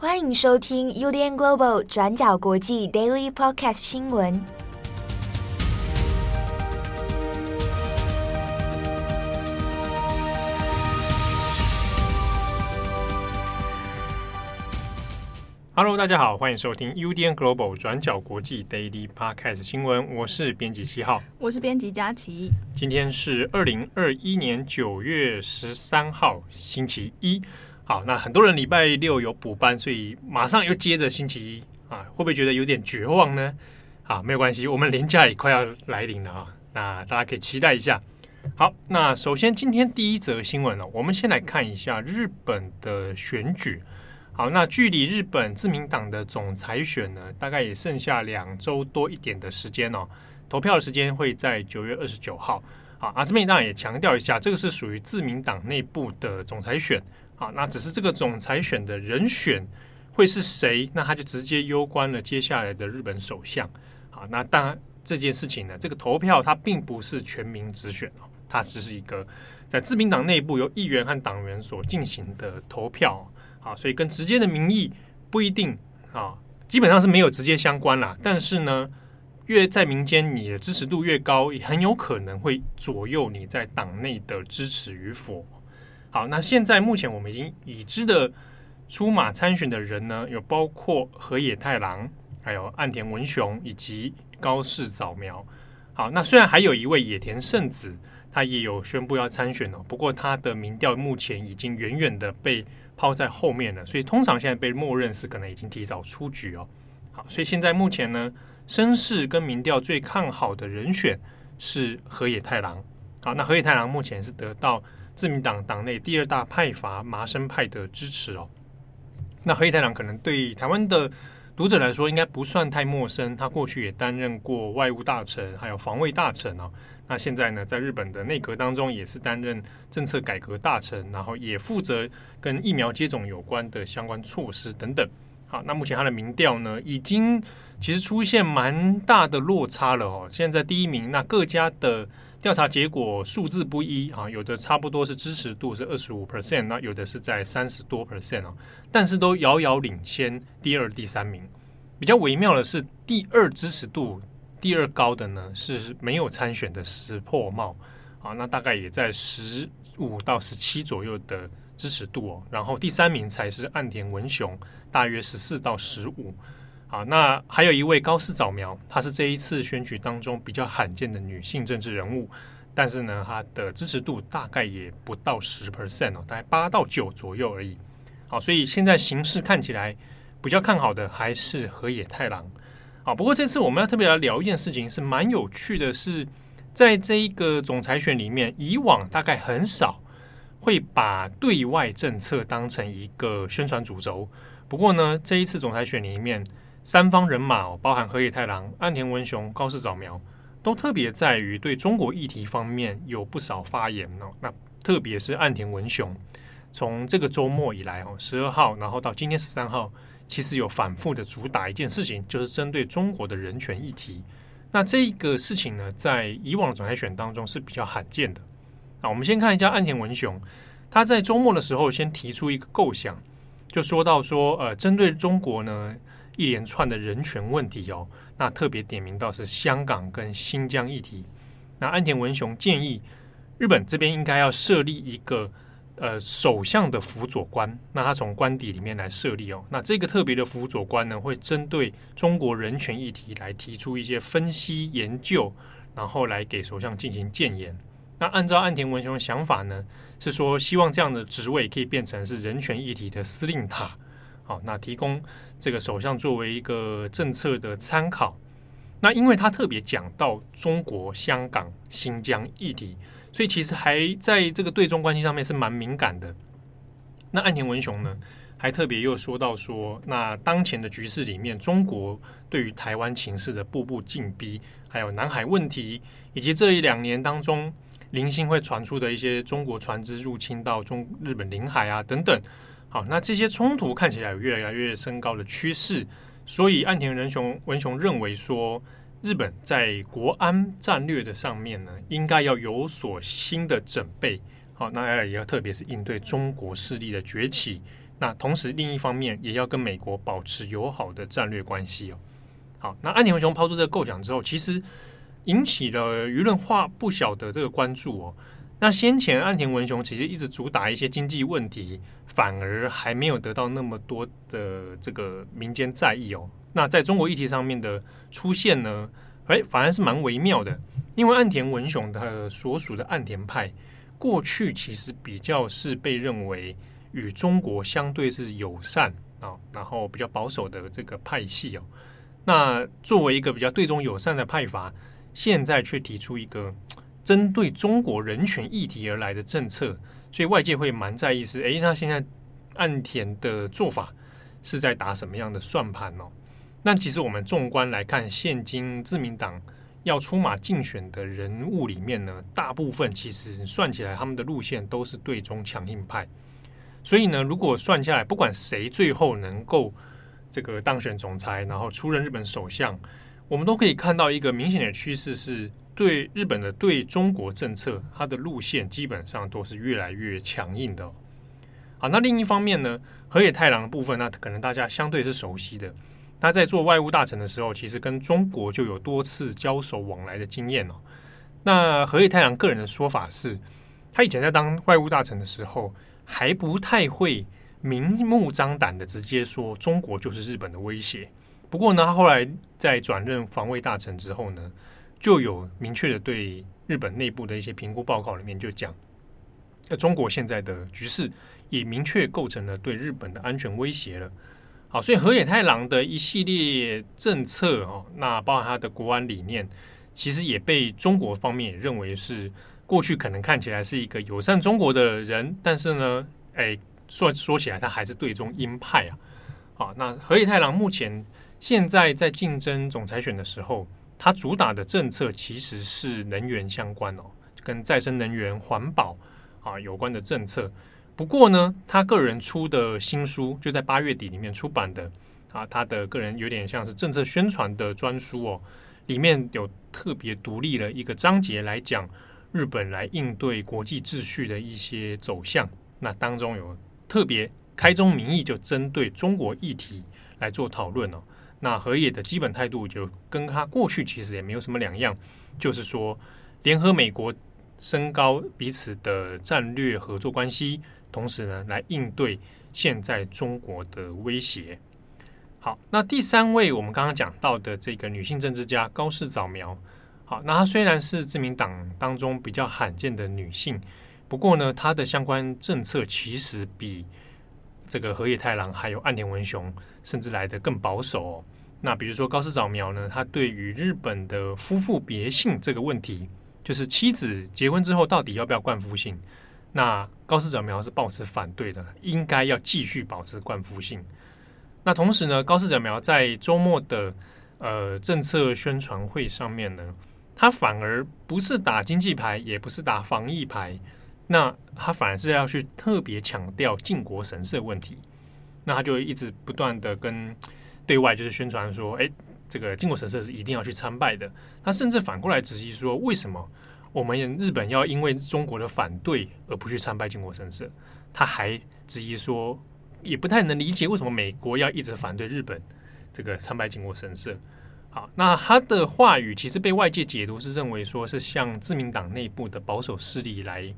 欢迎收听 UDN Global 转角国际 Daily Podcast 新闻。Hello，大家好，欢迎收听 UDN Global 转角国际 Daily Podcast 新闻。我是编辑七号，我是编辑佳琪。今天是二零二一年九月十三号，星期一。好，那很多人礼拜六有补班，所以马上又接着星期一啊，会不会觉得有点绝望呢？啊，没有关系，我们连假也快要来临了啊，那大家可以期待一下。好，那首先今天第一则新闻呢，我们先来看一下日本的选举。好，那距离日本自民党的总裁选呢，大概也剩下两周多一点的时间哦。投票的时间会在九月二十九号。好，啊，这边当然也强调一下，这个是属于自民党内部的总裁选。好，那只是这个总裁选的人选会是谁，那他就直接攸关了接下来的日本首相。好，那当然这件事情呢，这个投票它并不是全民直选哦，它只是一个在自民党内部由议员和党员所进行的投票。好，所以跟直接的民意不一定啊，基本上是没有直接相关啦。但是呢，越在民间，你的支持度越高，也很有可能会左右你在党内的支持与否。好，那现在目前我们已经已知的出马参选的人呢，有包括河野太郎，还有岸田文雄以及高市早苗。好，那虽然还有一位野田圣子，他也有宣布要参选哦，不过他的民调目前已经远远的被抛在后面了，所以通常现在被默认是可能已经提早出局哦。好，所以现在目前呢，声势跟民调最看好的人选是河野太郎。好，那河野太郎目前是得到自民党党内第二大派阀麻生派的支持哦。那黑太郎可能对台湾的读者来说应该不算太陌生，他过去也担任过外务大臣，还有防卫大臣哦。那现在呢，在日本的内阁当中，也是担任政策改革大臣，然后也负责跟疫苗接种有关的相关措施等等。好，那目前他的民调呢，已经其实出现蛮大的落差了哦。现在第一名，那各家的调查结果数字不一啊，有的差不多是支持度是二十五 percent，那有的是在三十多 percent 啊，但是都遥遥领先第二、第三名。比较微妙的是，第二支持度。第二高的呢是没有参选的石破茂啊，那大概也在十五到十七左右的支持度哦。然后第三名才是岸田文雄，大约十四到十五。好，那还有一位高市早苗，她是这一次选举当中比较罕见的女性政治人物，但是呢，她的支持度大概也不到十 percent 哦，大概八到九左右而已。好，所以现在形势看起来比较看好的还是河野太郎。啊，不过这次我们要特别来聊一件事情，是蛮有趣的是，是在这一个总裁选里面，以往大概很少会把对外政策当成一个宣传主轴。不过呢，这一次总裁选里面，三方人马包含河野太郎、岸田文雄、高市早苗，都特别在于对中国议题方面有不少发言哦。那特别是岸田文雄，从这个周末以来哦，十二号，然后到今天十三号。其实有反复的主打一件事情，就是针对中国的人权议题。那这个事情呢，在以往的总裁选当中是比较罕见的。那我们先看一下岸田文雄，他在周末的时候先提出一个构想，就说到说，呃，针对中国呢一连串的人权问题哦，那特别点名到是香港跟新疆议题。那岸田文雄建议日本这边应该要设立一个。呃，首相的辅佐官，那他从官邸里面来设立哦。那这个特别的辅佐官呢，会针对中国人权议题来提出一些分析研究，然后来给首相进行建言。那按照岸田文雄的想法呢，是说希望这样的职位可以变成是人权议题的司令塔，好，那提供这个首相作为一个政策的参考。那因为他特别讲到中国、香港、新疆议题。所以其实还在这个对中关系上面是蛮敏感的。那岸田文雄呢，还特别又说到说，那当前的局势里面，中国对于台湾情势的步步进逼，还有南海问题，以及这一两年当中零星会传出的一些中国船只入侵到中日本领海啊等等。好，那这些冲突看起来有越来越升高的趋势，所以岸田文雄文雄认为说。日本在国安战略的上面呢，应该要有所新的准备。好，那也要特别是应对中国势力的崛起，那同时另一方面也要跟美国保持友好的战略关系哦。好，那岸田文雄抛出这个构想之后，其实引起了舆论化不小的这个关注哦。那先前岸田文雄其实一直主打一些经济问题，反而还没有得到那么多的这个民间在意哦。那在中国议题上面的出现呢，哎，反而是蛮微妙的。因为岸田文雄的所属的岸田派，过去其实比较是被认为与中国相对是友善啊，然后比较保守的这个派系哦。那作为一个比较对中友善的派阀，现在却提出一个针对中国人权议题而来的政策，所以外界会蛮在意是，诶，那现在岸田的做法是在打什么样的算盘哦？那其实我们纵观来看，现今自民党要出马竞选的人物里面呢，大部分其实算起来，他们的路线都是对中强硬派。所以呢，如果算下来，不管谁最后能够这个当选总裁，然后出任日本首相，我们都可以看到一个明显的趋势，是对日本的对中国政策，它的路线基本上都是越来越强硬的。好，那另一方面呢，河野太郎的部分，那可能大家相对是熟悉的。他在做外务大臣的时候，其实跟中国就有多次交手往来的经验哦。那河野太郎个人的说法是，他以前在当外务大臣的时候，还不太会。明目张胆的直接说中国就是日本的威胁。不过呢，他后来在转任防卫大臣之后呢，就有明确的对日本内部的一些评估报告里面就讲，那中国现在的局势也明确构成了对日本的安全威胁了。好，所以河野太郎的一系列政策哦，那包含他的国安理念，其实也被中国方面也认为是过去可能看起来是一个友善中国的人，但是呢，哎。说说起来，他还是对中鹰派啊。好，那河野太郎目前现在在竞争总裁选的时候，他主打的政策其实是能源相关哦，跟再生能源、环保啊有关的政策。不过呢，他个人出的新书就在八月底里面出版的啊，他的个人有点像是政策宣传的专书哦，里面有特别独立了一个章节来讲日本来应对国际秩序的一些走向。那当中有。特别开宗明义就针对中国议题来做讨论哦。那河野的基本态度就跟他过去其实也没有什么两样，就是说联合美国升高彼此的战略合作关系，同时呢来应对现在中国的威胁。好，那第三位我们刚刚讲到的这个女性政治家高市早苗，好，那她虽然是自民党当中比较罕见的女性。不过呢，她的相关政策其实比这个河野太郎还有岸田文雄甚至来得更保守。那比如说高市早苗呢，他对于日本的夫妇别姓这个问题，就是妻子结婚之后到底要不要冠夫姓？那高市早苗是抱持反对的，应该要继续保持冠夫姓。那同时呢，高市早苗在周末的呃政策宣传会上面呢，他反而不是打经济牌，也不是打防疫牌。那他反而是要去特别强调靖国神社问题，那他就一直不断的跟对外就是宣传说，哎，这个靖国神社是一定要去参拜的。他甚至反过来质疑说，为什么我们日本要因为中国的反对而不去参拜靖国神社？他还质疑说，也不太能理解为什么美国要一直反对日本这个参拜靖国神社。好，那他的话语其实被外界解读是认为说是向自民党内部的保守势力来。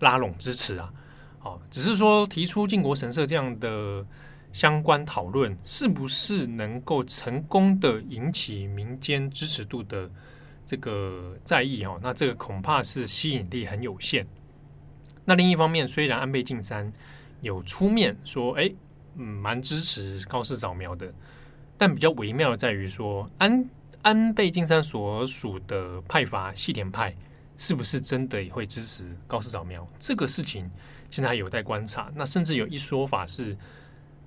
拉拢支持啊，好，只是说提出靖国神社这样的相关讨论，是不是能够成功的引起民间支持度的这个在意哦？那这个恐怕是吸引力很有限。那另一方面，虽然安倍晋三有出面说，哎，嗯，蛮支持高市早苗的，但比较微妙的在于说，安安倍晋三所属的派阀细田派。是不是真的也会支持高市早苗？这个事情现在还有待观察。那甚至有一说法是，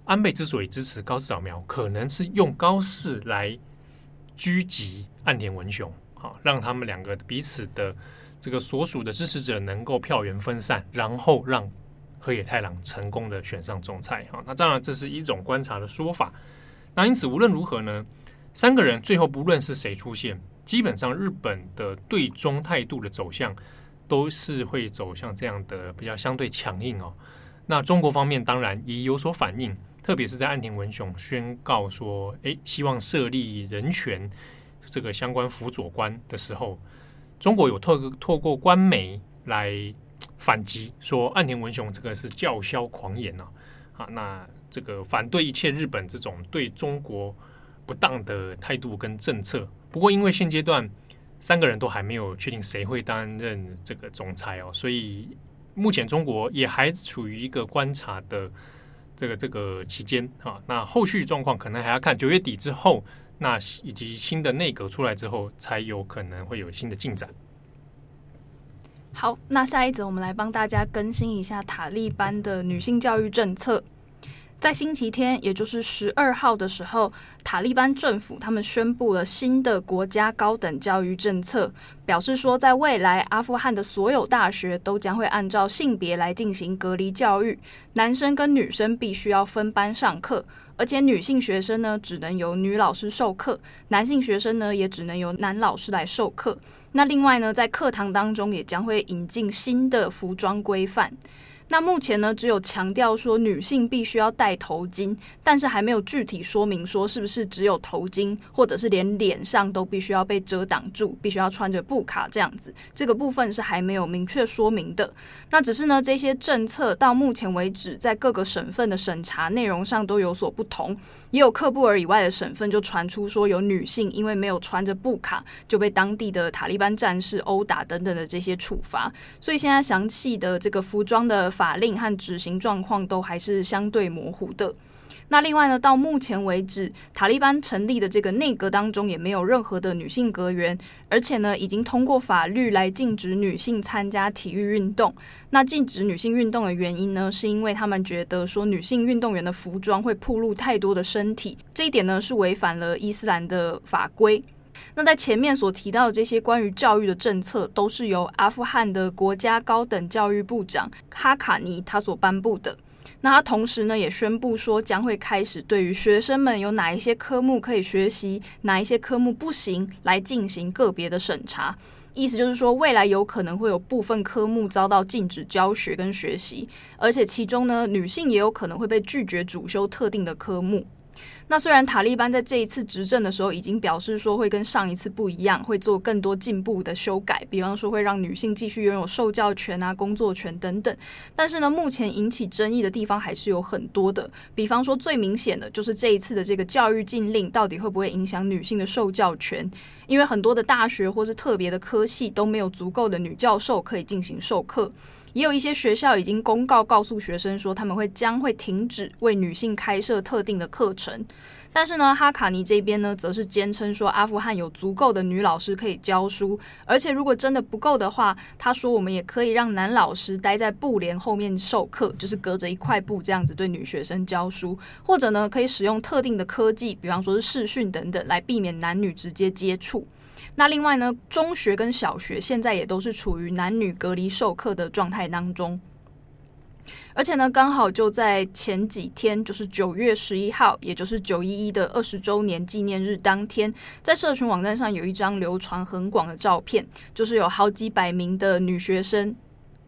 安倍之所以支持高市早苗，可能是用高市来狙击岸田文雄，好让他们两个彼此的这个所属的支持者能够票源分散，然后让河野太郎成功的选上总裁。好，那当然这是一种观察的说法。那因此无论如何呢，三个人最后不论是谁出现。基本上，日本的对中态度的走向都是会走向这样的比较相对强硬哦。那中国方面当然也有所反应，特别是在岸田文雄宣告说，诶，希望设立人权这个相关辅佐官的时候，中国有透透过官媒来反击，说岸田文雄这个是叫嚣狂言啊，啊，那这个反对一切日本这种对中国不当的态度跟政策。不过因为现阶段三个人都还没有确定谁会担任这个总裁哦，所以。目前中国也还处于一个观察的这个这个期间啊，那后续状况可能还要看九月底之后，那以及新的内阁出来之后，才有可能会有新的进展。好，那下一则我们来帮大家更新一下塔利班的女性教育政策。在星期天，也就是十二号的时候，塔利班政府他们宣布了新的国家高等教育政策，表示说，在未来阿富汗的所有大学都将会按照性别来进行隔离教育，男生跟女生必须要分班上课，而且女性学生呢只能由女老师授课，男性学生呢也只能由男老师来授课。那另外呢，在课堂当中也将会引进新的服装规范。那目前呢，只有强调说女性必须要戴头巾，但是还没有具体说明说是不是只有头巾，或者是连脸上都必须要被遮挡住，必须要穿着布卡这样子。这个部分是还没有明确说明的。那只是呢，这些政策到目前为止，在各个省份的审查内容上都有所不同。也有喀布尔以外的省份就传出说，有女性因为没有穿着布卡，就被当地的塔利班战士殴打等等的这些处罚。所以现在详细的这个服装的。法令和执行状况都还是相对模糊的。那另外呢，到目前为止，塔利班成立的这个内阁当中也没有任何的女性阁员，而且呢，已经通过法律来禁止女性参加体育运动。那禁止女性运动的原因呢，是因为他们觉得说女性运动员的服装会暴露太多的身体，这一点呢是违反了伊斯兰的法规。那在前面所提到的这些关于教育的政策，都是由阿富汗的国家高等教育部长哈卡尼他所颁布的。那他同时呢，也宣布说将会开始对于学生们有哪一些科目可以学习，哪一些科目不行，来进行个别的审查。意思就是说，未来有可能会有部分科目遭到禁止教学跟学习，而且其中呢，女性也有可能会被拒绝主修特定的科目。那虽然塔利班在这一次执政的时候已经表示说会跟上一次不一样，会做更多进步的修改，比方说会让女性继续拥有受教权啊、工作权等等。但是呢，目前引起争议的地方还是有很多的，比方说最明显的就是这一次的这个教育禁令到底会不会影响女性的受教权？因为很多的大学或是特别的科系都没有足够的女教授可以进行授课。也有一些学校已经公告告诉学生说，他们会将会停止为女性开设特定的课程。但是呢，哈卡尼这边呢，则是坚称说，阿富汗有足够的女老师可以教书，而且如果真的不够的话，他说我们也可以让男老师待在布帘后面授课，就是隔着一块布这样子对女学生教书，或者呢，可以使用特定的科技，比方说是视讯等等，来避免男女直接接触。那另外呢，中学跟小学现在也都是处于男女隔离授课的状态当中，而且呢，刚好就在前几天，就是九月十一号，也就是九一一的二十周年纪念日当天，在社群网站上有一张流传很广的照片，就是有好几百名的女学生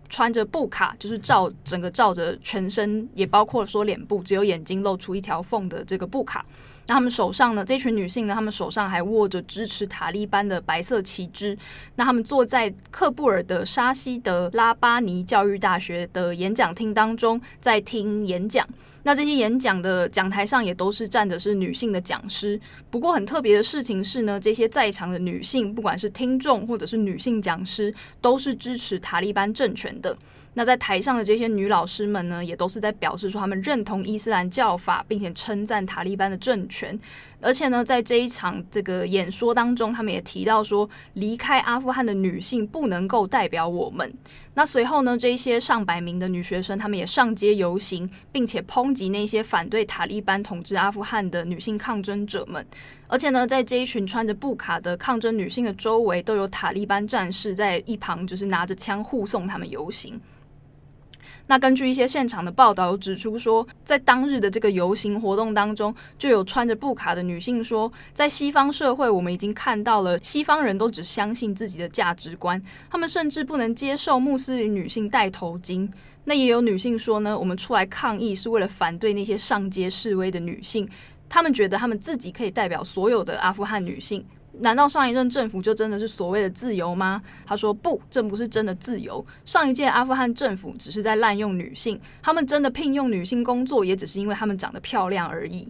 穿着布卡，就是照整个照着全身，也包括说脸部，只有眼睛露出一条缝的这个布卡。那他们手上呢？这群女性呢？他们手上还握着支持塔利班的白色旗帜。那他们坐在喀布尔的沙希德拉巴尼教育大学的演讲厅当中，在听演讲。那这些演讲的讲台上也都是站着是女性的讲师。不过很特别的事情是呢，这些在场的女性，不管是听众或者是女性讲师，都是支持塔利班政权的。那在台上的这些女老师们呢，也都是在表示说他们认同伊斯兰教法，并且称赞塔利班的政权。而且呢，在这一场这个演说当中，他们也提到说，离开阿富汗的女性不能够代表我们。那随后呢，这一些上百名的女学生，她们也上街游行，并且抨击那些反对塔利班统治阿富汗的女性抗争者们。而且呢，在这一群穿着布卡的抗争女性的周围，都有塔利班战士在一旁，就是拿着枪护送他们游行。那根据一些现场的报道，指出说，在当日的这个游行活动当中，就有穿着布卡的女性说，在西方社会，我们已经看到了西方人都只相信自己的价值观，他们甚至不能接受穆斯林女性戴头巾。那也有女性说呢，我们出来抗议是为了反对那些上街示威的女性，他们觉得他们自己可以代表所有的阿富汗女性。难道上一任政府就真的是所谓的自由吗？他说不，这不是真的自由。上一届阿富汗政府只是在滥用女性，他们真的聘用女性工作，也只是因为他们长得漂亮而已。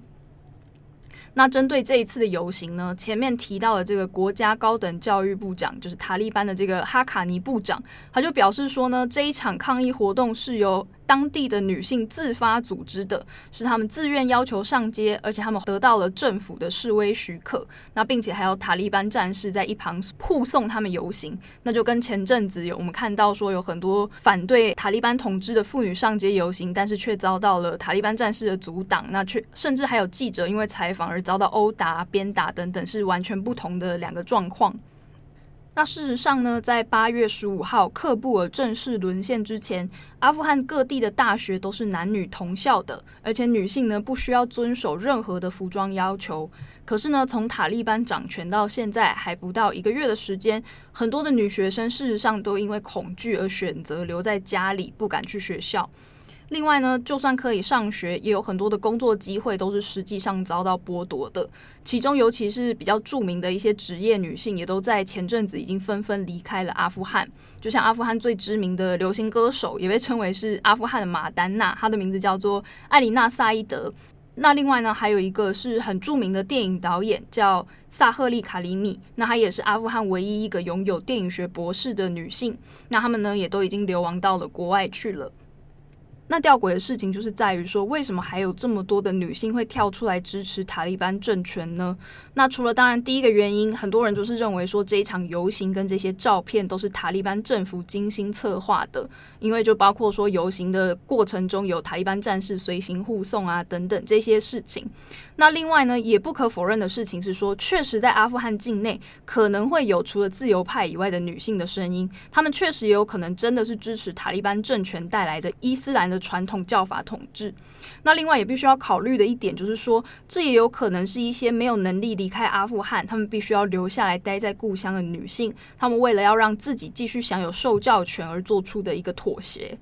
那针对这一次的游行呢，前面提到的这个国家高等教育部长，就是塔利班的这个哈卡尼部长，他就表示说呢，这一场抗议活动是由当地的女性自发组织的，是他们自愿要求上街，而且他们得到了政府的示威许可。那并且还有塔利班战士在一旁护送他们游行。那就跟前阵子有我们看到说有很多反对塔利班统治的妇女上街游行，但是却遭到了塔利班战士的阻挡。那却甚至还有记者因为采访而遭到殴打、鞭打等等，是完全不同的两个状况。那事实上呢，在八月十五号喀布尔正式沦陷之前，阿富汗各地的大学都是男女同校的，而且女性呢不需要遵守任何的服装要求。可是呢，从塔利班掌权到现在还不到一个月的时间，很多的女学生事实上都因为恐惧而选择留在家里，不敢去学校。另外呢，就算可以上学，也有很多的工作机会都是实际上遭到剥夺的。其中，尤其是比较著名的一些职业女性，也都在前阵子已经纷纷离开了阿富汗。就像阿富汗最知名的流行歌手，也被称为是阿富汗的马丹娜，她的名字叫做艾琳娜·萨伊德。那另外呢，还有一个是很著名的电影导演，叫萨赫利·卡里米。那她也是阿富汗唯一一个拥有电影学博士的女性。那她们呢，也都已经流亡到了国外去了。那吊诡的事情就是在于说，为什么还有这么多的女性会跳出来支持塔利班政权呢？那除了当然第一个原因，很多人就是认为说这一场游行跟这些照片都是塔利班政府精心策划的，因为就包括说游行的过程中有塔利班战士随行护送啊等等这些事情。那另外呢，也不可否认的事情是说，确实在阿富汗境内可能会有除了自由派以外的女性的声音，她们确实也有可能真的是支持塔利班政权带来的伊斯兰的。传统教法统治，那另外也必须要考虑的一点就是说，这也有可能是一些没有能力离开阿富汗，他们必须要留下来待在故乡的女性，他们为了要让自己继续享有受教权而做出的一个妥协。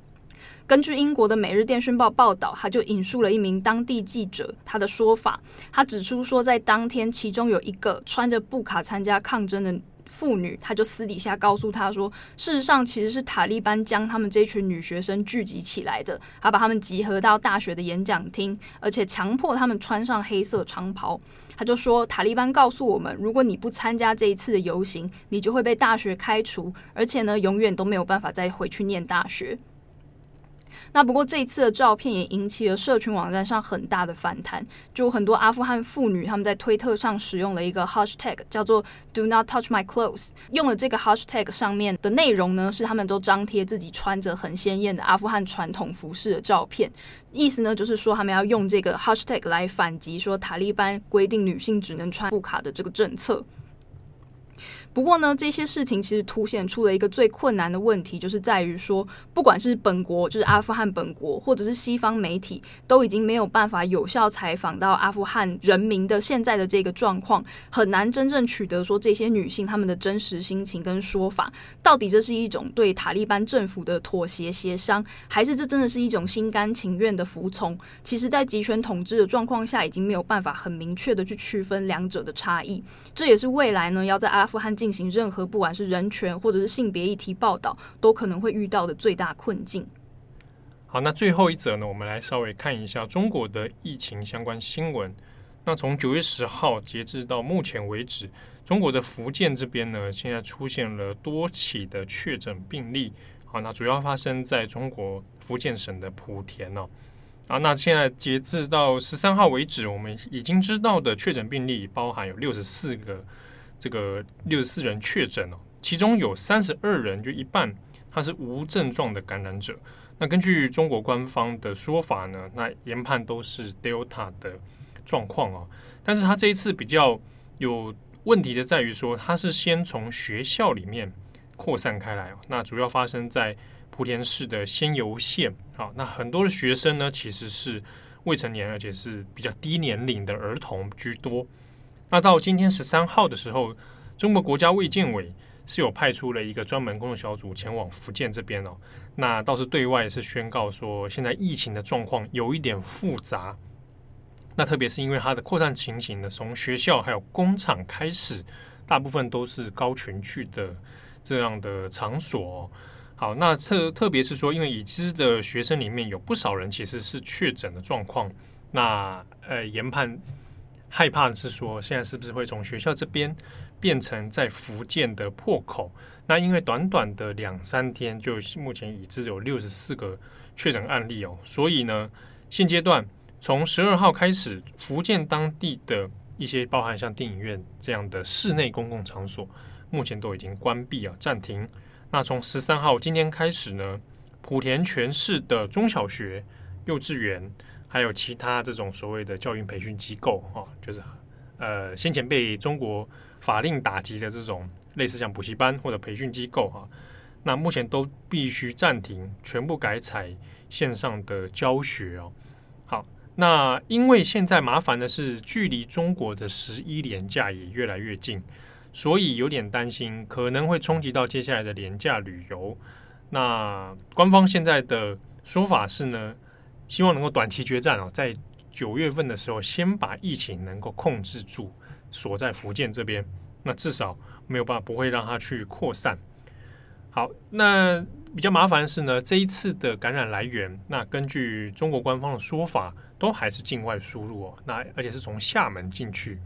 根据英国的《每日电讯报》报道，他就引述了一名当地记者他的说法，他指出说，在当天其中有一个穿着布卡参加抗争的。妇女，她就私底下告诉他说，事实上其实是塔利班将他们这群女学生聚集起来的，还把他们集合到大学的演讲厅，而且强迫他们穿上黑色长袍。他就说，塔利班告诉我们，如果你不参加这一次的游行，你就会被大学开除，而且呢，永远都没有办法再回去念大学。那不过这一次的照片也引起了社群网站上很大的反弹，就很多阿富汗妇女他们在推特上使用了一个 hashtag 叫做 Do not touch my clothes，用了这个 hashtag 上面的内容呢，是他们都张贴自己穿着很鲜艳的阿富汗传统服饰的照片，意思呢就是说他们要用这个 hashtag 来反击说塔利班规定女性只能穿布卡的这个政策。不过呢，这些事情其实凸显出了一个最困难的问题，就是在于说，不管是本国，就是阿富汗本国，或者是西方媒体，都已经没有办法有效采访到阿富汗人民的现在的这个状况，很难真正取得说这些女性她们的真实心情跟说法，到底这是一种对塔利班政府的妥协协商，还是这真的是一种心甘情愿的服从？其实，在集权统治的状况下，已经没有办法很明确的去区分两者的差异。这也是未来呢，要在阿富汗进行任何不管是人权或者是性别议题报道，都可能会遇到的最大困境。好，那最后一则呢，我们来稍微看一下中国的疫情相关新闻。那从九月十号截至到目前为止，中国的福建这边呢，现在出现了多起的确诊病例。好，那主要发生在中国福建省的莆田哦。啊，那现在截至到十三号为止，我们已经知道的确诊病例包含有六十四个。这个六十四人确诊哦，其中有三十二人，就一半，他是无症状的感染者。那根据中国官方的说法呢，那研判都是 Delta 的状况哦。但是他这一次比较有问题的在于说，他是先从学校里面扩散开来哦。那主要发生在莆田市的仙游县。啊，那很多的学生呢，其实是未成年，而且是比较低年龄的儿童居多。那到今天十三号的时候，中国国家卫健委是有派出了一个专门工作小组前往福建这边哦。那倒是对外是宣告说，现在疫情的状况有一点复杂。那特别是因为它的扩散情形呢，从学校还有工厂开始，大部分都是高群聚的这样的场所哦。好，那特特别是说，因为已知的学生里面有不少人其实是确诊的状况。那呃，研判害怕的是说，现在是不是会从学校这边变成在福建的破口？那因为短短的两三天，就目前已知有六十四个确诊案例哦，所以呢，现阶段。从十二号开始，福建当地的一些包含像电影院这样的室内公共场所，目前都已经关闭啊，暂停。那从十三号今天开始呢，莆田全市的中小学、幼稚园，还有其他这种所谓的教育培训机构，哈，就是呃先前被中国法令打击的这种类似像补习班或者培训机构哈，那目前都必须暂停，全部改采线上的教学哦。好那因为现在麻烦的是，距离中国的十一连假也越来越近，所以有点担心可能会冲击到接下来的连假旅游。那官方现在的说法是呢，希望能够短期决战哦，在九月份的时候先把疫情能够控制住，锁在福建这边，那至少没有办法不会让它去扩散。好，那比较麻烦的是呢，这一次的感染来源，那根据中国官方的说法。都还是境外输入哦，那而且是从厦门进去。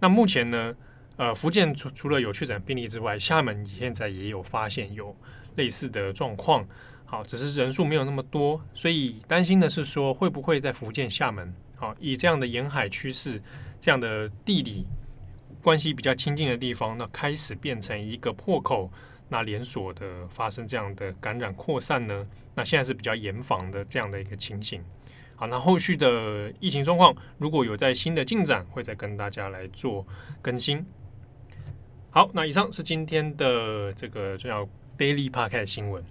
那目前呢，呃，福建除除了有确诊病例之外，厦门现在也有发现有类似的状况。好，只是人数没有那么多，所以担心的是说，会不会在福建厦门，好，以这样的沿海趋势，这样的地理关系比较亲近的地方，那开始变成一个破口，那连锁的发生这样的感染扩散呢？那现在是比较严防的这样的一个情形。好，那后续的疫情状况，如果有在新的进展，会再跟大家来做更新。好，那以上是今天的这个重要 Daily Podcast 新闻。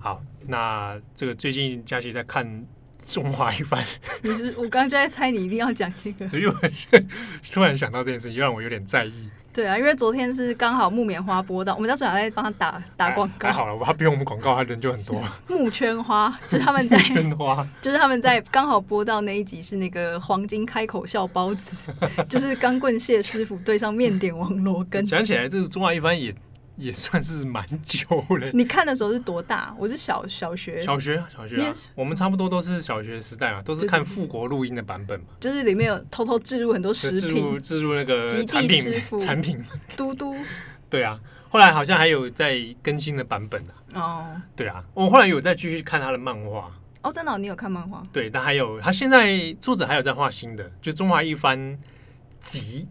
好，那这个最近佳琪在看中华一番，你是我刚刚就在猜你一定要讲这个，所以我突然想到这件事情，让我有点在意。对啊，因为昨天是刚好木棉花播到，我们家小孩在帮他打打广告。还好了，他不用我们广告，他人就很多。木圈花就是他们在圈花，就是他们在刚好播到那一集是那个黄金开口笑包子，就是钢棍谢师傅对上面点王罗根。想起来，这个中华一番也。也算是蛮久了。你看的时候是多大？我是小小学，小学，小学啊。我们差不多都是小学时代嘛，都是看富国录音的版本嘛。就是里面有偷偷置入很多食品，置入那个产品产品。嘟嘟。对啊，后来好像还有在更新的版本啊。哦。对啊，我后来有再继续看他的漫画。哦，真的，你有看漫画？对，但还有他现在作者还有在画新的，就中华一番集。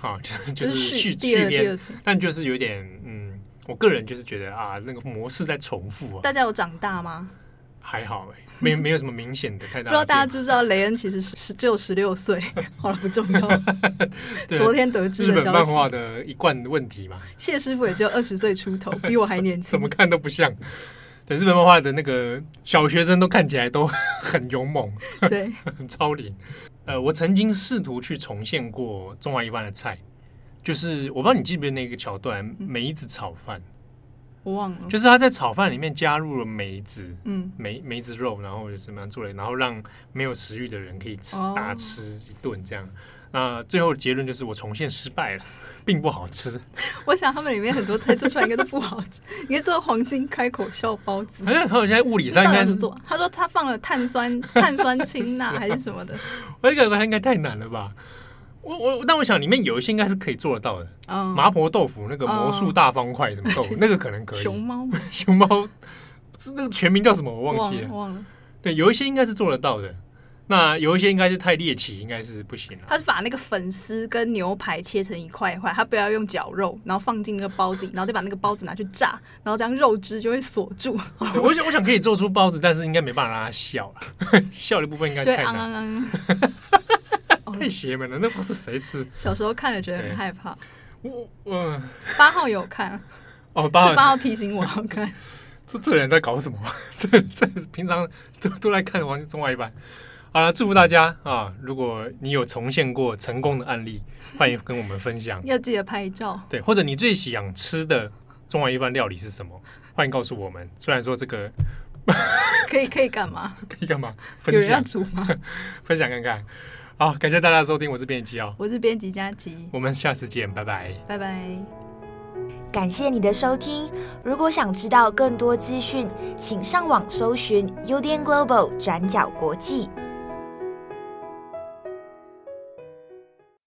好，就 是续续编，但就是有点嗯，我个人就是觉得啊，那个模式在重复啊。大家有长大吗？还好哎、欸，没没有什么明显的太大的。不知道大家知不知道雷恩其实是只有十六岁？好了，不重要。昨天得知的。日本漫画的一贯问题嘛。谢师傅也只有二十岁出头，比我还年轻。怎么看都不像。对，日本漫画的那个小学生都看起来都很勇猛，对，很超龄。呃，我曾经试图去重现过中华一番的菜，就是我不知道你记不记得那个桥段，梅子炒饭，我忘了，就是他在炒饭里面加入了梅子，嗯，梅梅子肉，然后就怎么样做的，然后让没有食欲的人可以吃大吃一顿这样。那最后的结论就是我重现失败了，并不好吃。我想他们里面很多菜做出来应该都不好吃。应该做黄金开口笑包子，好像他现在物理上应该是做。他说他放了碳酸 碳酸氢钠还是什么的。我感觉他应该太难了吧？我我但我想里面有一些应该是可以做得到的。嗯、麻婆豆腐那个魔术大方块什么豆腐，那个可能可以。熊猫熊猫是那个全名叫什么？我忘记了。忘了。对，有一些应该是做得到的。那有一些应该是太猎奇，应该是不行了。他是把那个粉丝跟牛排切成一块一块，他不要用绞肉，然后放进那个包子里，然后再把那个包子拿去炸，然后这样肉汁就会锁住。我想，我想可以做出包子，但是应该没办法让他笑了，笑的部分应该太难。太邪门了，那包子谁吃？小时候看了觉得很害怕。我我八号有看哦，八号八号提醒我要看。这这人在搞什么？这这平常都都来看《王中华一番》。好了，祝福大家啊！如果你有重现过成功的案例，欢迎跟我们分享。要记得拍照。对，或者你最想吃的中华一番料理是什么？欢迎告诉我们。虽然说这个 可以可以干嘛？可以干嘛？分享有人要煮吗？分享看看。好，感谢大家的收听，我是编辑哦，我是编辑佳琪，我们下次见，拜拜，拜拜。感谢你的收听。如果想知道更多资讯，请上网搜寻 UDN Global 转角国际。